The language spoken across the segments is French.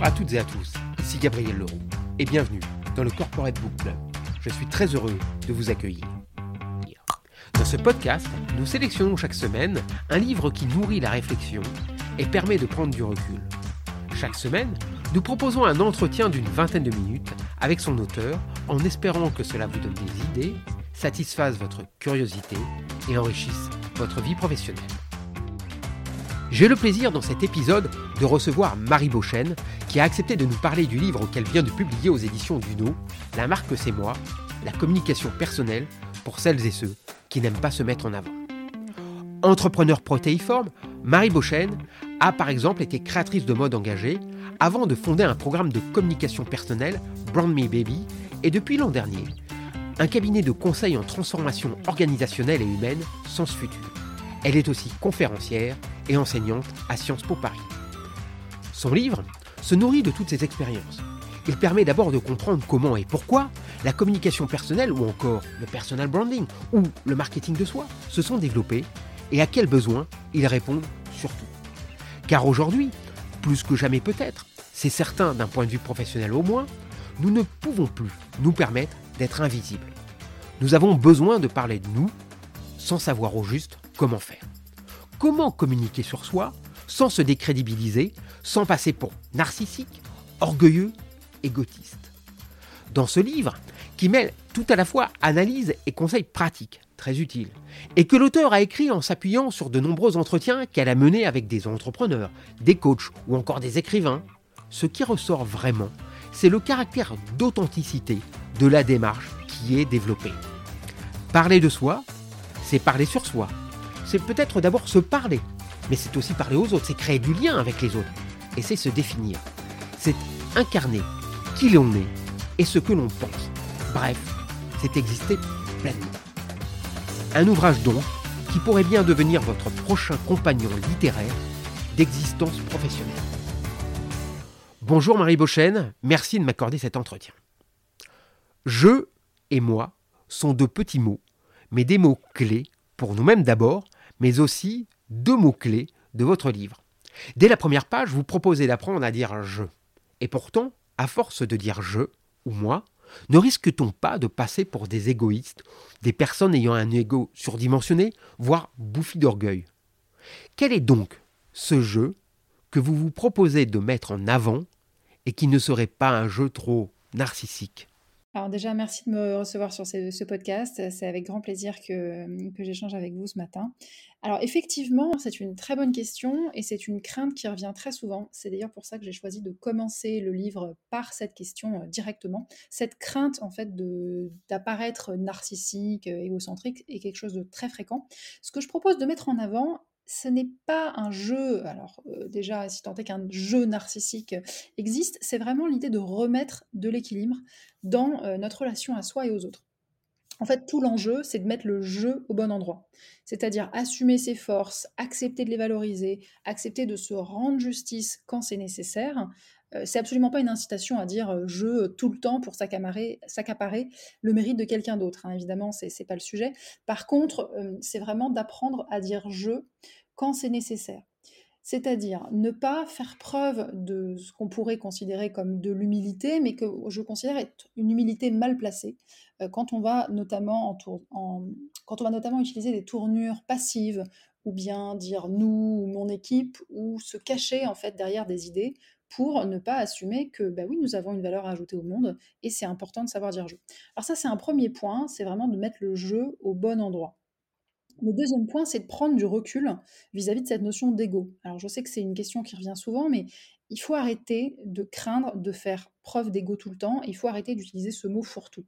Bonjour à toutes et à tous, ici Gabriel Leroux et bienvenue dans le Corporate Book Club. Je suis très heureux de vous accueillir. Dans ce podcast, nous sélectionnons chaque semaine un livre qui nourrit la réflexion et permet de prendre du recul. Chaque semaine, nous proposons un entretien d'une vingtaine de minutes avec son auteur en espérant que cela vous donne des idées, satisfasse votre curiosité et enrichisse votre vie professionnelle. J'ai le plaisir dans cet épisode de recevoir Marie Beauchesne, qui a accepté de nous parler du livre qu'elle vient de publier aux éditions Duno, La marque c'est moi, la communication personnelle pour celles et ceux qui n'aiment pas se mettre en avant. Entrepreneur protéiforme, Marie Beauchesne a par exemple été créatrice de mode engagée avant de fonder un programme de communication personnelle, Brand Me Baby, et depuis l'an dernier, un cabinet de conseil en transformation organisationnelle et humaine, Sens Futur. Elle est aussi conférencière et enseignante à Sciences Po Paris. Son livre se nourrit de toutes ces expériences. Il permet d'abord de comprendre comment et pourquoi la communication personnelle ou encore le personal branding ou le marketing de soi se sont développés et à quels besoins ils répondent surtout. Car aujourd'hui, plus que jamais peut-être, c'est certain d'un point de vue professionnel au moins, nous ne pouvons plus nous permettre d'être invisibles. Nous avons besoin de parler de nous sans savoir au juste comment faire. Comment communiquer sur soi sans se décrédibiliser, sans passer pour narcissique, orgueilleux, égotiste. Dans ce livre, qui mêle tout à la fois analyse et conseils pratiques, très utiles, et que l'auteur a écrit en s'appuyant sur de nombreux entretiens qu'elle a menés avec des entrepreneurs, des coachs ou encore des écrivains, ce qui ressort vraiment, c'est le caractère d'authenticité de la démarche qui est développée. Parler de soi, c'est parler sur soi, c'est peut-être d'abord se parler, mais c'est aussi parler aux autres, c'est créer du lien avec les autres, et c'est se définir. C'est incarner qui l'on est et ce que l'on pense. Bref, c'est exister pleinement. Un ouvrage donc qui pourrait bien devenir votre prochain compagnon littéraire d'existence professionnelle. Bonjour Marie Beauchesne, merci de m'accorder cet entretien. Je et moi sont de petits mots, mais des mots clés pour nous-mêmes d'abord, mais aussi deux mots-clés de votre livre. Dès la première page, vous proposez d'apprendre à dire je. Et pourtant, à force de dire je ou moi, ne risque-t-on pas de passer pour des égoïstes, des personnes ayant un ego surdimensionné, voire bouffi d'orgueil? Quel est donc ce jeu que vous vous proposez de mettre en avant et qui ne serait pas un jeu trop narcissique? Alors déjà, merci de me recevoir sur ce, podcast. C'est avec grand plaisir que, que j'échange avec vous ce matin. Alors effectivement, c'est une très bonne question et c'est une crainte qui revient très souvent. C'est d'ailleurs pour ça que j'ai choisi de commencer le livre par cette question euh, directement. Cette crainte en fait d'apparaître narcissique, euh, égocentrique est quelque chose de très fréquent. Ce que je propose de mettre en avant, ce n'est pas un jeu, alors euh, déjà, si tant est qu'un jeu narcissique existe, c'est vraiment l'idée de remettre de l'équilibre dans euh, notre relation à soi et aux autres. En fait, tout l'enjeu, c'est de mettre le jeu au bon endroit. C'est-à-dire assumer ses forces, accepter de les valoriser, accepter de se rendre justice quand c'est nécessaire. Euh, c'est absolument pas une incitation à dire je tout le temps pour s'accaparer, le mérite de quelqu'un d'autre. Hein. Évidemment, c'est n'est pas le sujet. Par contre, c'est vraiment d'apprendre à dire je c'est nécessaire. C'est-à-dire ne pas faire preuve de ce qu'on pourrait considérer comme de l'humilité, mais que je considère être une humilité mal placée, euh, quand, on va notamment quand on va notamment utiliser des tournures passives, ou bien dire nous ou mon équipe, ou se cacher en fait derrière des idées pour ne pas assumer que bah oui, nous avons une valeur à ajouter au monde et c'est important de savoir dire je. Alors ça c'est un premier point, c'est vraiment de mettre le jeu au bon endroit. Le deuxième point, c'est de prendre du recul vis-à-vis de cette notion d'ego. Alors je sais que c'est une question qui revient souvent, mais il faut arrêter de craindre de faire preuve d'ego tout le temps, il faut arrêter d'utiliser ce mot fourre-tout.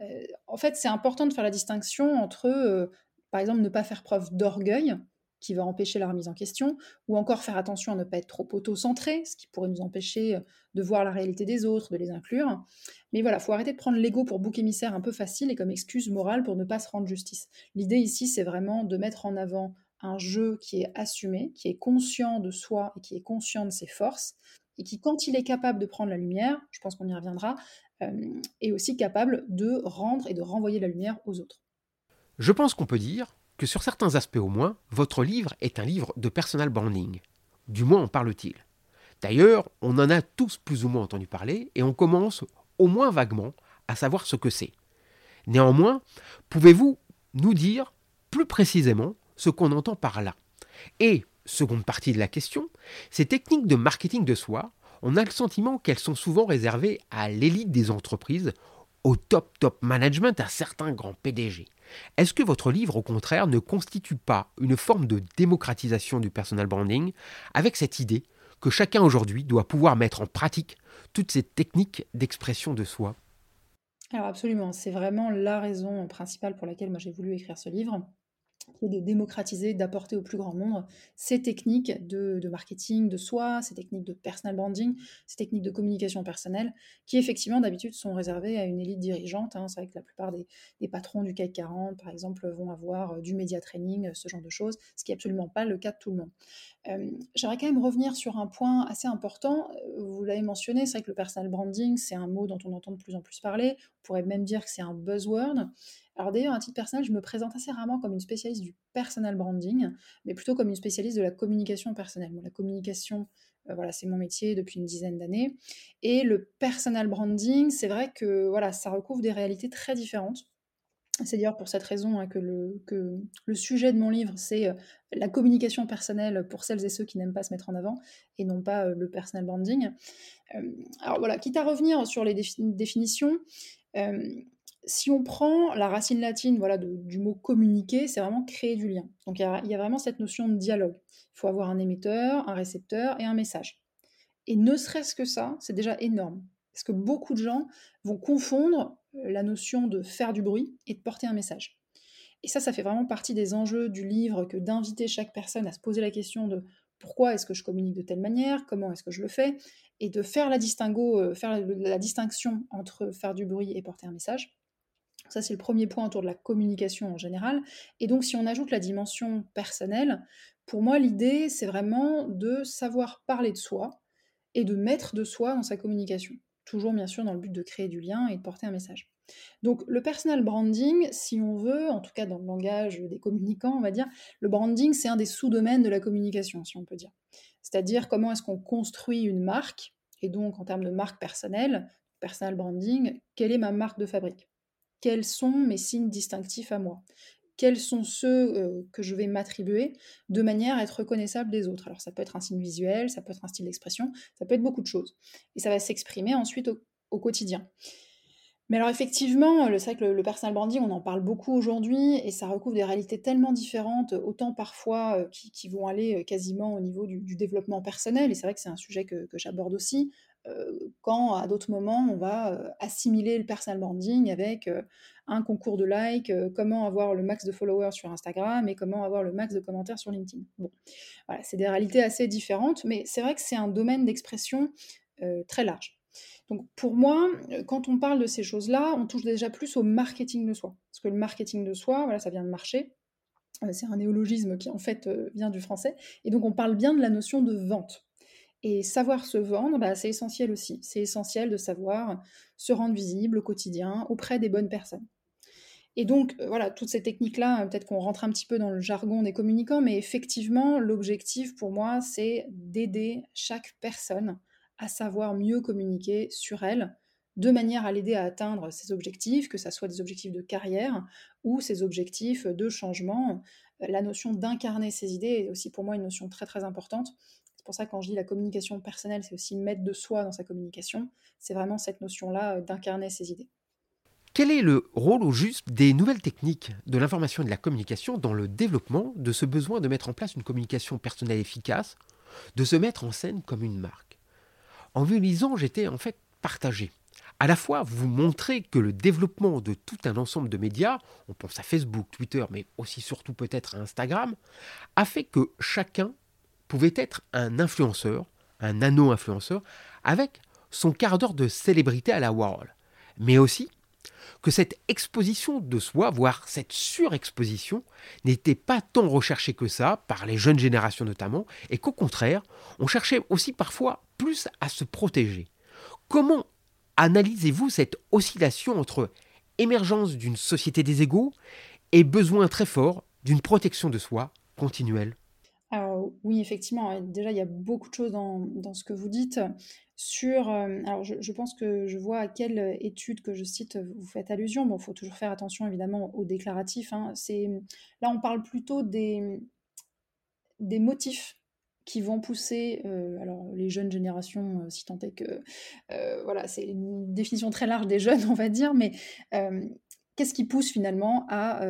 Euh, en fait, c'est important de faire la distinction entre, euh, par exemple, ne pas faire preuve d'orgueil, qui va empêcher la remise en question, ou encore faire attention à ne pas être trop auto-centré, ce qui pourrait nous empêcher euh, de voir la réalité des autres, de les inclure. Mais voilà, il faut arrêter de prendre l'ego pour bouc émissaire un peu facile et comme excuse morale pour ne pas se rendre justice. L'idée ici, c'est vraiment de mettre en avant un jeu qui est assumé, qui est conscient de soi et qui est conscient de ses forces, et qui, quand il est capable de prendre la lumière, je pense qu'on y reviendra, euh, est aussi capable de rendre et de renvoyer la lumière aux autres. Je pense qu'on peut dire sur certains aspects au moins, votre livre est un livre de personal branding. Du moins en parle-t-il. D'ailleurs, on en a tous plus ou moins entendu parler et on commence au moins vaguement à savoir ce que c'est. Néanmoins, pouvez-vous nous dire plus précisément ce qu'on entend par là? Et, seconde partie de la question, ces techniques de marketing de soi, on a le sentiment qu'elles sont souvent réservées à l'élite des entreprises, au top top management, à certains grands PDG. Est-ce que votre livre, au contraire, ne constitue pas une forme de démocratisation du personal branding avec cette idée que chacun aujourd'hui doit pouvoir mettre en pratique toutes ces techniques d'expression de soi? Alors absolument, c'est vraiment la raison principale pour laquelle moi j'ai voulu écrire ce livre qui de démocratiser, d'apporter au plus grand nombre ces techniques de, marketing de soi, ces techniques de personal branding, ces techniques de communication personnelle, qui effectivement d'habitude sont réservées à une élite dirigeante. Hein. C'est vrai que la plupart des, patrons du CAC 40, par exemple, vont avoir euh, du média training, euh, ce genre de choses, ce qui n'est absolument pas le cas de tout le monde. Euh, j'aimerais quand même revenir sur un point assez important. Vous l'avez mentionné, c'est vrai que le personal branding, c'est un mot dont on entend de plus en plus parler. On pourrait même dire que c'est un buzzword. Alors d'ailleurs, à titre personnel, je me présente assez rarement comme une spécialiste du personal branding, mais plutôt comme une spécialiste de la communication personnelle. la communication, euh, voilà, c'est mon métier depuis une dizaine d'années. Et le personal branding, c'est vrai que voilà, ça recouvre des réalités très différentes. C'est d'ailleurs pour cette raison hein, que, le, sujet de mon livre, c'est euh, la communication personnelle pour celles et ceux qui n'aiment pas se mettre en avant et non pas euh, le personal branding. alors voilà, quitte à revenir sur les définitions, si on prend la racine latine voilà, du mot communiquer, c'est vraiment créer du lien. Donc il y, a vraiment cette notion de dialogue. Il faut avoir un émetteur, un récepteur et un message. Et ne serait-ce que ça, c'est déjà énorme. Parce que beaucoup de gens vont confondre euh, la notion de faire du bruit et de porter un message. Et ça, ça fait vraiment partie des enjeux du livre que d'inviter chaque personne à se poser la question de pourquoi est-ce que je communique de telle manière, comment est-ce que je le fais, et de faire la, euh, faire la distinction entre faire du bruit et porter un message. Ça, c'est le premier point autour de la communication en général. Et donc, si on ajoute la dimension personnelle, pour moi, l'idée, c'est vraiment de savoir parler de soi et de mettre de soi dans sa communication. Toujours, bien sûr, dans le but de créer du lien et de porter un message. Donc, le personal branding, si on veut, en tout cas dans le langage des communicants, on va dire, le branding, c'est un des sous-domaines de la communication, si on peut dire. C'est-à-dire comment est-ce qu'on construit une marque, et donc en termes de marque personnelle, personal branding, quelle est ma marque de fabrique? Quels sont mes signes distinctifs à moi? Quels sont ceux euh, que je vais m'attribuer de manière à être reconnaissable des autres? Alors ça peut être un signe visuel, ça peut être un style d'expression, ça peut être beaucoup de choses. Et ça va s'exprimer ensuite au, quotidien. Mais alors effectivement, c'est vrai que le, personal branding, on en parle beaucoup aujourd'hui et ça recouvre des réalités tellement différentes, autant parfois euh, qui, vont aller euh, quasiment au niveau du, développement personnel, et c'est vrai que c'est un sujet que j'aborde aussi, quand à d'autres moments on va euh, assimiler le personal branding avec euh, un concours de likes, comment avoir le max de followers sur Instagram et comment avoir le max de commentaires sur LinkedIn. Bon, voilà, c'est des réalités assez différentes, mais c'est vrai que c'est un domaine d'expression très large. Donc pour moi, quand on parle de ces choses-là, on touche déjà plus au marketing de soi. Parce que le marketing de soi, voilà, ça vient de marcher. C'est un néologisme qui en fait vient du français. Et donc on parle bien de la notion de vente. Et savoir se vendre, bah, c'est essentiel aussi. C'est essentiel de savoir se rendre visible au quotidien auprès des bonnes personnes. Et donc, euh, voilà, toutes ces techniques-là, peut-être qu'on rentre un petit peu dans le jargon des communicants, mais effectivement, l'objectif pour moi, c'est d'aider chaque personne à savoir mieux communiquer sur elle, de manière à l'aider à atteindre ses objectifs, que ce soit des objectifs de carrière ou ses objectifs de changement. La notion d'incarner ses idées est aussi pour moi une notion très très importante. Pour ça quand je dis la communication personnelle, c'est aussi mettre de soi dans sa communication. C'est vraiment cette notion-là euh, d'incarner ses idées. Quel est le rôle au juste des nouvelles techniques de l'information et de la communication dans le développement de ce besoin de mettre en place une communication personnelle efficace, de se mettre en scène comme une marque? En vous lisant, j'étais en fait partagé. À la fois, vous montrez que le développement de tout un ensemble de médias, on pense à Facebook, Twitter, mais aussi surtout peut-être à Instagram, a fait que chacun pouvait être un influenceur, un nano-influenceur, avec son quart d'heure de célébrité à la Warhol. Mais aussi que cette exposition de soi, voire cette surexposition, n'était pas tant recherchée que ça, par les jeunes générations notamment, et qu'au contraire, on cherchait aussi parfois plus à se protéger. Comment analysez-vous cette oscillation entre émergence d'une société des égaux et besoin très fort d'une protection de soi continuelle? Alors oui, effectivement, déjà, il y a beaucoup de choses dans ce que vous dites sur, hem, alors je pense que je vois à quelle étude que je cite, vous faites allusion. Bon, il faut toujours faire attention évidemment aux déclaratifs, hein. Là, on parle plutôt des des motifs qui vont pousser, heu, alors les jeunes générations, si tant est que, voilà, c'est une définition très large des jeunes, on va dire, mais, qu'est-ce qui pousse finalement à,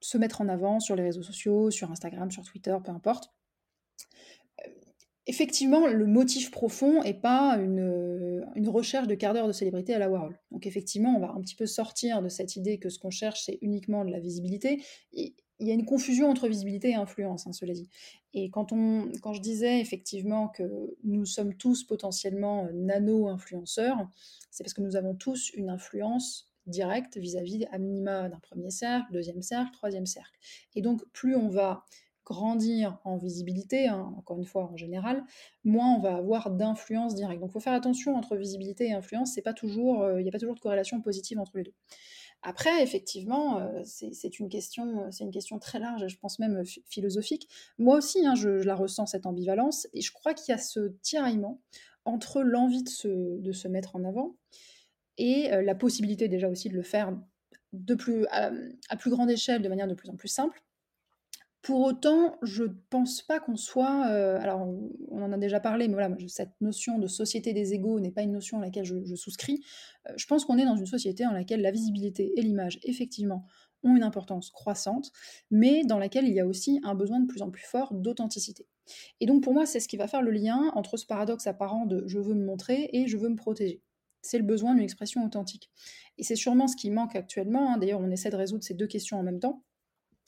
se mettre en avant sur les réseaux sociaux, sur Instagram, sur Twitter, peu importe? Hem, effectivement, le motif profond est pas une, heu, une recherche de quart d'heure de célébrité à la Warhol. Donc effectivement, on va un petit peu sortir de cette idée que ce qu'on cherche, c'est uniquement de la visibilité il y a une confusion entre visibilité et influence, hein, cela dit. Et quand on quand je disais effectivement que nous sommes tous potentiellement, heu, nano-influenceurs, c'est parce que nous avons tous une influence directe vis-à-vis à minima d'un 1er cercle, 2e cercle, 3e cercle. Et donc plus on va grandir en visibilité, hein, encore une fois en général, moins on va avoir d'influence directe. Donc il faut faire attention entre visibilité et influence, c'est pas toujours, heu, il y a pas toujours de corrélation positive entre les 2. Après effectivement, heu, c'est une question, c'est une question très large je pense même phi philosophique. Moi aussi, hein, je je la ressens cette ambivalence et je crois qu'il y a ce tiraillement entre l'envie de de se mettre en avant et heu, la possibilité déjà aussi de le faire de plus à, plus grande échelle, de manière de plus en plus simple. Pour autant, je pense pas qu'on soit, heu, alors on en a déjà parlé, mais voilà, cette notion de société des égaux n'est pas une notion à laquelle je souscris. Heu, je pense qu'on est dans une société dans laquelle la visibilité et l'image, effectivement, ont une importance croissante, mais dans laquelle il y a aussi un besoin de plus en plus fort d'authenticité. Et donc pour moi, c'est ce qui va faire le lien entre ce paradoxe apparent de: «Je veux me montrer» et «Je veux me protéger». C'est le besoin d'une expression authentique. Et c'est sûrement ce qui manque actuellement, hein. D'ailleurs, on essaie de résoudre ces 2 questions en même temps.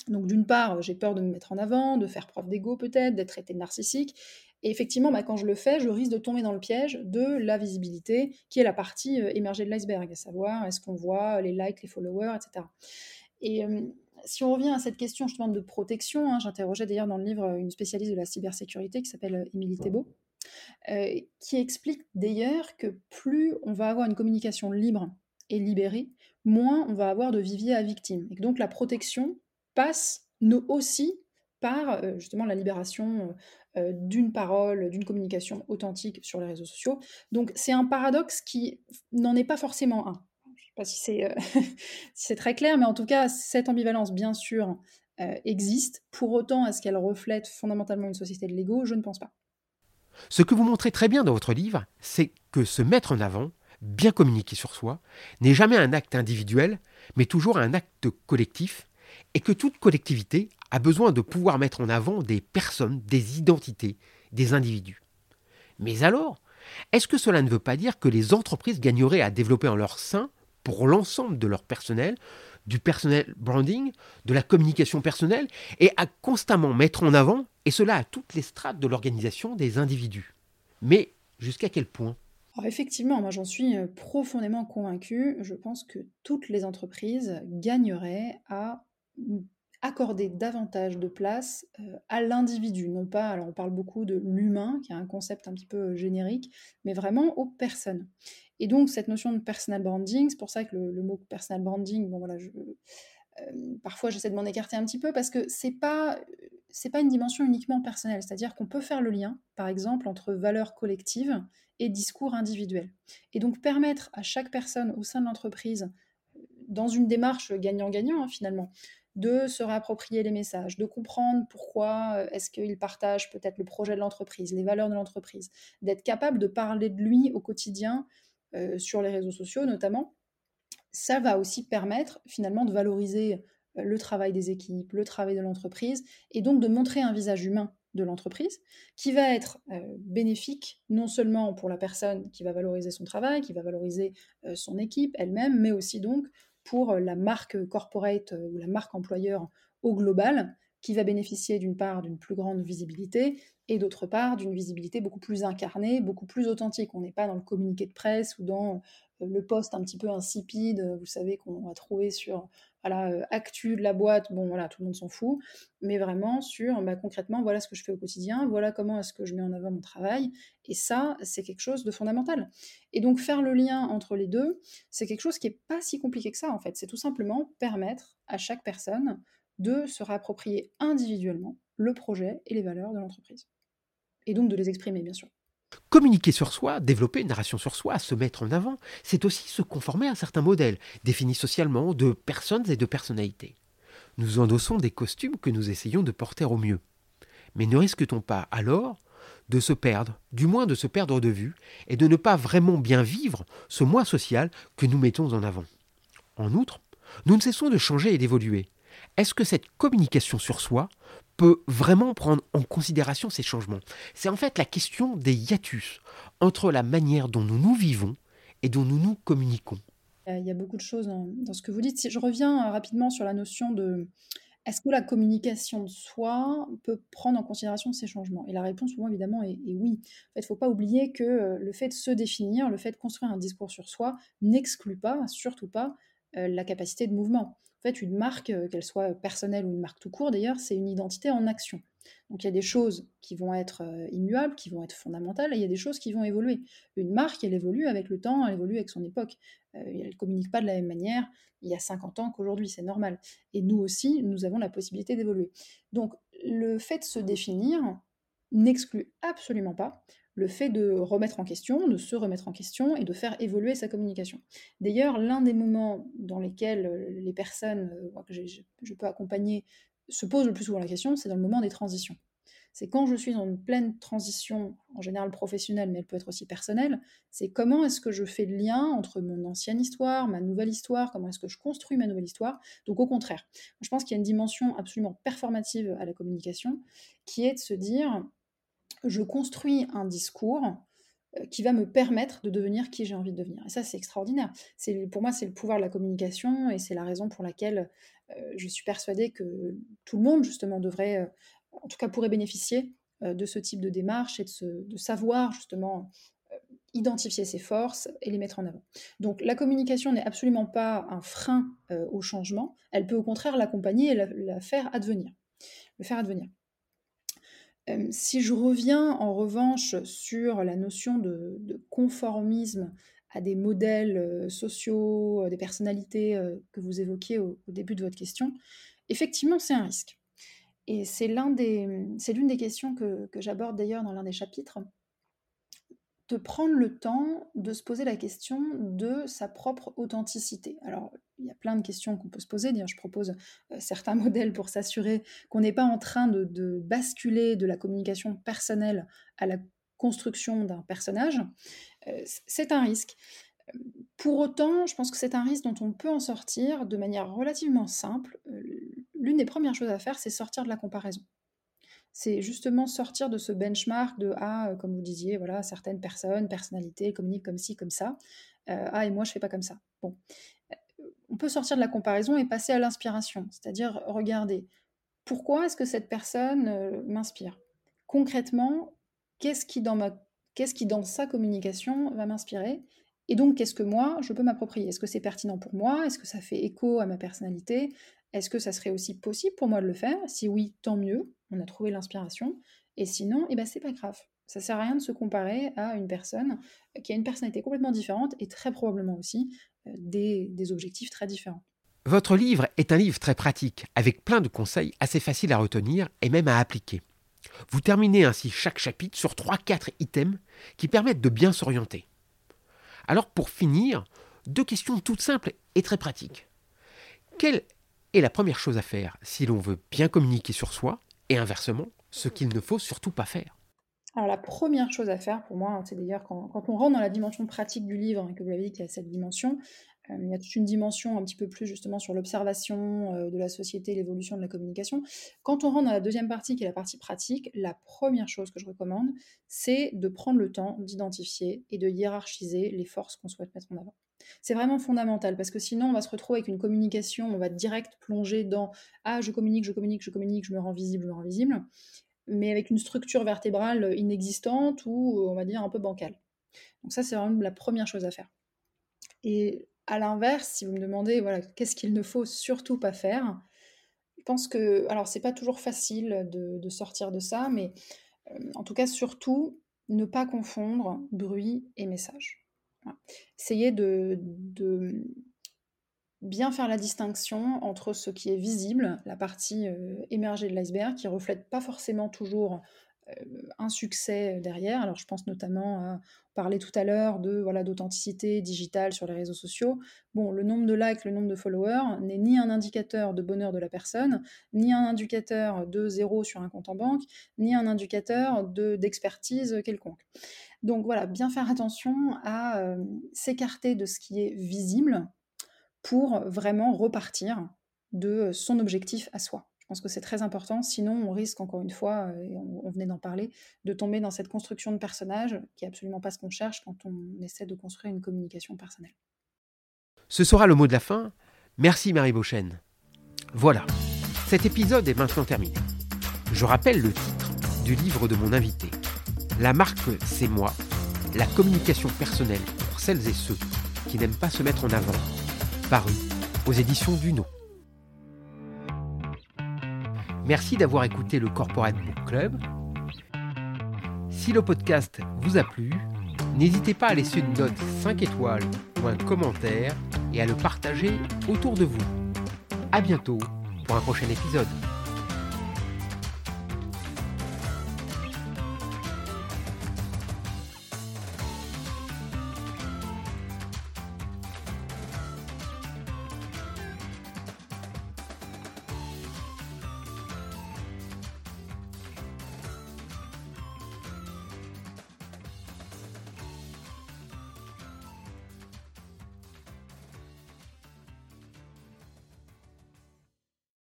Donc d'une part, j'ai peur de me mettre en avant, de faire preuve d'ego peut-être, d'être traitée de narcissique et effectivement, bah, quand je le fais, je risque de tomber dans le piège de la visibilité, qui est la partie, heu, émergée de l'iceberg, à savoir est-ce qu'on voit les likes, les followers et cetera. Et hem, si on revient à cette question justement de protection, hein, j'interrogeais d'ailleurs dans le livre, une spécialiste de la cybersécurité qui s'appelle, Émilie Thébault, heu, qui explique d'ailleurs que plus on va avoir une communication libre et libérée, moins on va avoir de vivier à victimes et donc la protection passe nous aussi par, heu, justement la libération, heu, d'une parole, d'une communication authentique sur les réseaux sociaux. Donc c'est un paradoxe qui n'en est pas forcément un. Je sais pas si c'est, très clair, mais en tout cas, cette ambivalence, bien sûr, existe. Pour autant, est-ce qu'elle reflète fondamentalement une société de l'ego? Je ne pense pas. Ce que vous montrez très bien dans votre livre, c'est que se mettre en avant, bien communiquer sur soi, n'est jamais un acte individuel, mais toujours un acte collectif, et que toute collectivité a besoin de pouvoir mettre en avant des personnes, des identités, des individus. Mais alors, est-ce que cela ne veut pas dire que les entreprises gagneraient à développer en leur sein, pour l'ensemble de leur personnel, du personnel branding, de la communication personnelle, et à constamment mettre en avant, et cela à toutes les strates de l'organisation des individus Mais jusqu'à quel point? Effectivement, moi j'en suis, heu, profondément convaincue. Je pense que toutes les entreprises gagneraient à accorder davantage de place, heu, à l'individu. Non pas alors on parle beaucoup de l'humain, qui est un concept un petit peu, heu, générique, mais vraiment aux personnes. Et donc cette notion de personal branding, c'est pour ça que le mot personal branding, bon voilà, hem, parfois j'essaie de m'en écarter un petit peu parce que c'est pas, c'est pas une dimension uniquement personnelle. C'est-à-dire qu'on peut faire le lien, par exemple, entre valeurs collectives et discours individuels. Et donc permettre à chaque personne au sein de l'entreprise, dans une démarche gagnant-gagnant, hein, finalement, de se réapproprier les messages, de comprendre pourquoi, heu, est-ce qu'il partage peut-être le projet de l'entreprise, les valeurs de l'entreprise, d'être capable de parler de lui au quotidien, heu, sur les réseaux sociaux notamment. Ça va aussi permettre finalement de valoriser, heu, le travail des équipes, le travail de l'entreprise et donc de montrer un visage humain de l'entreprise qui va être, bénéfique non seulement pour la personne qui va valoriser son travail, qui va valoriser, son équipe elle-même, mais aussi donc pour, la marque, corporate, ou la marque employeur au global, qui va bénéficier d'une part d'une plus grande visibilité et d'autre part d'une visibilité beaucoup plus incarnée, beaucoup plus authentique. On n'est pas dans le communiqué de presse ou dans, heu, le post un petit peu insipide, vous savez, qu'on va trouver sur, heu, actu de la boîte, bon voilà, tout le monde s'en fout. Mais vraiment sur, bah, concrètement, voilà ce que je fais au quotidien, voilà comment est-ce que je mets en avant mon travail et ça, c'est quelque chose de fondamental. Et donc faire le lien entre les 2, c'est quelque chose qui est pas si compliqué que ça, en fait. C'est tout simplement permettre à chaque personne de se réapproprier individuellement le projet et les valeurs de l'entreprise. Et donc de les exprimer, bien sûr. Communiquer sur soi, développer une narration sur soi, se mettre en avant, c'est aussi se conformer à certains modèles, définis socialement, de personnes et de personnalités. Nous endossons des costumes que nous essayons de porter au mieux. Mais ne risque-t-on pas alors de se perdre, du moins de se perdre de vue, et de ne pas vraiment bien vivre ce moi social que nous mettons en avant? En outre, nous ne cessons de changer et d'évoluer. Est-ce que cette communication sur soi peut vraiment prendre en considération ces changements C'est en fait la question des hiatus entre la manière dont nous nous vivons et dont nous nous communiquons. Il y a beaucoup de choses dans, ce que vous dites. Si je reviens rapidement sur la notion de est-ce que la communication de soi peut prendre en considération ces changements? Et la réponse, pour moi, évidemment, est, oui. il ne faut pas oublier que euh, le fait de se définir, le fait de construire un discours sur soi, n'exclut pas, surtout pas, euh, la capacité de mouvement. En fait, une marque, euh, qu'elle soit personnelle ou une marque tout court d'ailleurs, c'est une identité en action. Donc il y a des choses qui vont être euh, immuables, qui vont être fondamentales, et il y a des choses qui vont évoluer. Une marque, elle évolue avec le temps, elle évolue avec son époque. elle ne communique pas de la même manière il y a 50 ans qu'aujourd'hui, c'est normal. Et nous aussi, nous avons la possibilité d'évoluer. Donc le fait de se définir n'exclut absolument pas le fait de remettre en question, de se remettre en question et de faire évoluer sa communication. D'ailleurs, l'un des moments dans lesquels euh, les personnes euh, que je, peux accompagner se posent le plus souvent la question, c'est dans le moment des transitions. C'est quand je suis dans une pleine transition, en général professionnelle, mais elle peut être aussi personnelle, c'est comment est-ce que je fais le lien entre mon ancienne histoire, ma nouvelle histoire, comment est-ce que je construis ma nouvelle histoire. Donc au contraire, je pense qu'il y a une dimension absolument performative à la communication, qui est de se dire, je construis un discours euh, qui va me permettre de devenir qui j'ai envie de devenir. Et ça, c'est extraordinaire. Pour moi, c'est le pouvoir de la communication et c'est la raison pour laquelle euh, je suis persuadée que tout le monde, justement, devrait, euh, en tout cas, pourrait bénéficier de ce type de démarche et de, savoir, justement, identifier ses forces et les mettre en avant. Donc la communication n'est absolument pas un frein au changement, elle peut au contraire l'accompagner et la le faire advenir si je reviens en revanche sur la notion de, conformisme à des modèles sociaux, des personnalités que vous évoquiez au, début de votre question, effectivement c'est un risque. Et c'est l'une des, questions que j'aborde d'ailleurs dans l'un des chapitres de prendre le temps de se poser la question de sa propre authenticité. Alors, il y a plein de questions qu'on peut se poser. D'ailleurs, je propose euh, certains modèles pour s'assurer qu'on n'est pas en train de, basculer de la communication personnelle à la construction d'un personnage. Euh, c'est un risque. Pour autant, je pense que c'est un risque dont on peut en sortir de manière relativement simple. Euh, l'une des premières choses à faire, c'est sortir de la comparaison c'est justement sortir de ce benchmark de ah, euh, comme vous disiez, voilà, certaines personnes, personnalités communiquent comme ci, comme ça. Euh, ah, et moi, je fais pas comme ça. Bon. Euh, on peut sortir de la comparaison et passer à l'inspiration, c'est-à-dire regarder pourquoi est-ce que cette personne m'inspire? Concrètement, qu'est-ce qui, dans ma, qu'est-ce qui dans sa communication va m'inspirer? Et donc, qu'est-ce que moi, je peux m'approprier? Est-ce que c'est pertinent pour moi? Est-ce que ça fait écho à ma personnalité? Est-ce que ça serait aussi possible pour moi de le faire? Si oui, tant mieux on a trouvé l'inspiration. Et sinon, eh ben, c'est pas grave. Ça sert à rien de se comparer à une personne qui a une personnalité complètement différente et très probablement aussi euh, des, des objectifs très différents. Votre livre est un livre très pratique, avec plein de conseils assez faciles à retenir et même à appliquer. Vous terminez ainsi chaque chapitre sur 3-4 items qui permettent de bien s'orienter. Alors pour finir, deux questions toutes simples et très pratiques. Quelle est la première chose à faire si l'on veut bien communiquer sur soi et inversement, ce qu'il ne faut surtout pas faire? Alors la première chose à faire pour moi, hein, c'est d'ailleurs quand, on rentre dans la dimension pratique du livre, et que vous l'avez dit qu'il y a cette dimension, euh, il y a toute une dimension un petit peu plus justement sur l'observation euh, de la société, l'évolution de la communication. Quand on rentre dans la deuxième partie, qui est la partie pratique, la première chose que je recommande, c'est de prendre le temps d'identifier et de hiérarchiser les forces qu'on souhaite mettre en avant. C'est vraiment fondamental parce que sinon on va se retrouver avec une communication, on va direct plonger dans ah je communique, je communique, je communique, je me rends visible, je me rends visible, mais avec une structure vertébrale inexistante ou on va dire un peu bancale. Donc ça c'est vraiment la première chose à faire. Et à l'inverse, si vous me demandez voilà qu'est-ce qu'il ne faut surtout pas faire, je pense que alors c'est pas toujours facile de, sortir de ça, mais euh, en tout cas surtout ne pas confondre bruit et message. Essayez de, bien faire la distinction entre ce qui est visible, la partie émergée de l'iceberg, qui reflète pas forcément toujours un succès derrière. Alors je pense notamment à parler tout à l'heure de voilà d'authenticité digitale sur les réseaux sociaux. Bon, le nombre de likes, le nombre de followers n'est ni un indicateur de bonheur de la personne, ni un indicateur de zéro sur un compte en banque, ni un indicateur de d'expertise quelconque. Donc voilà, bien faire attention à s'écarter de ce qui est visible pour vraiment repartir de son objectif à soi. Je pense que c'est très important, sinon on risque encore une fois, et on, venait d'en parler, de tomber dans cette construction de personnage qui est absolument pas ce qu'on cherche quand on essaie de construire une communication personnelle. Ce sera le mot de la fin. Merci Marie Beauchesne. Voilà, cet épisode est maintenant terminé. Je rappelle le titre du livre de mon invité. La marque, c'est moi. La communication personnelle pour celles et ceux qui n'aiment pas se mettre en avant paru aux éditions Duno. Merci d'avoir écouté le Corporate Book Club. Si le podcast vous a plu, n'hésitez pas à laisser une note 5 étoiles ou un commentaire et à le partager autour de vous. A bientôt pour un prochain épisode.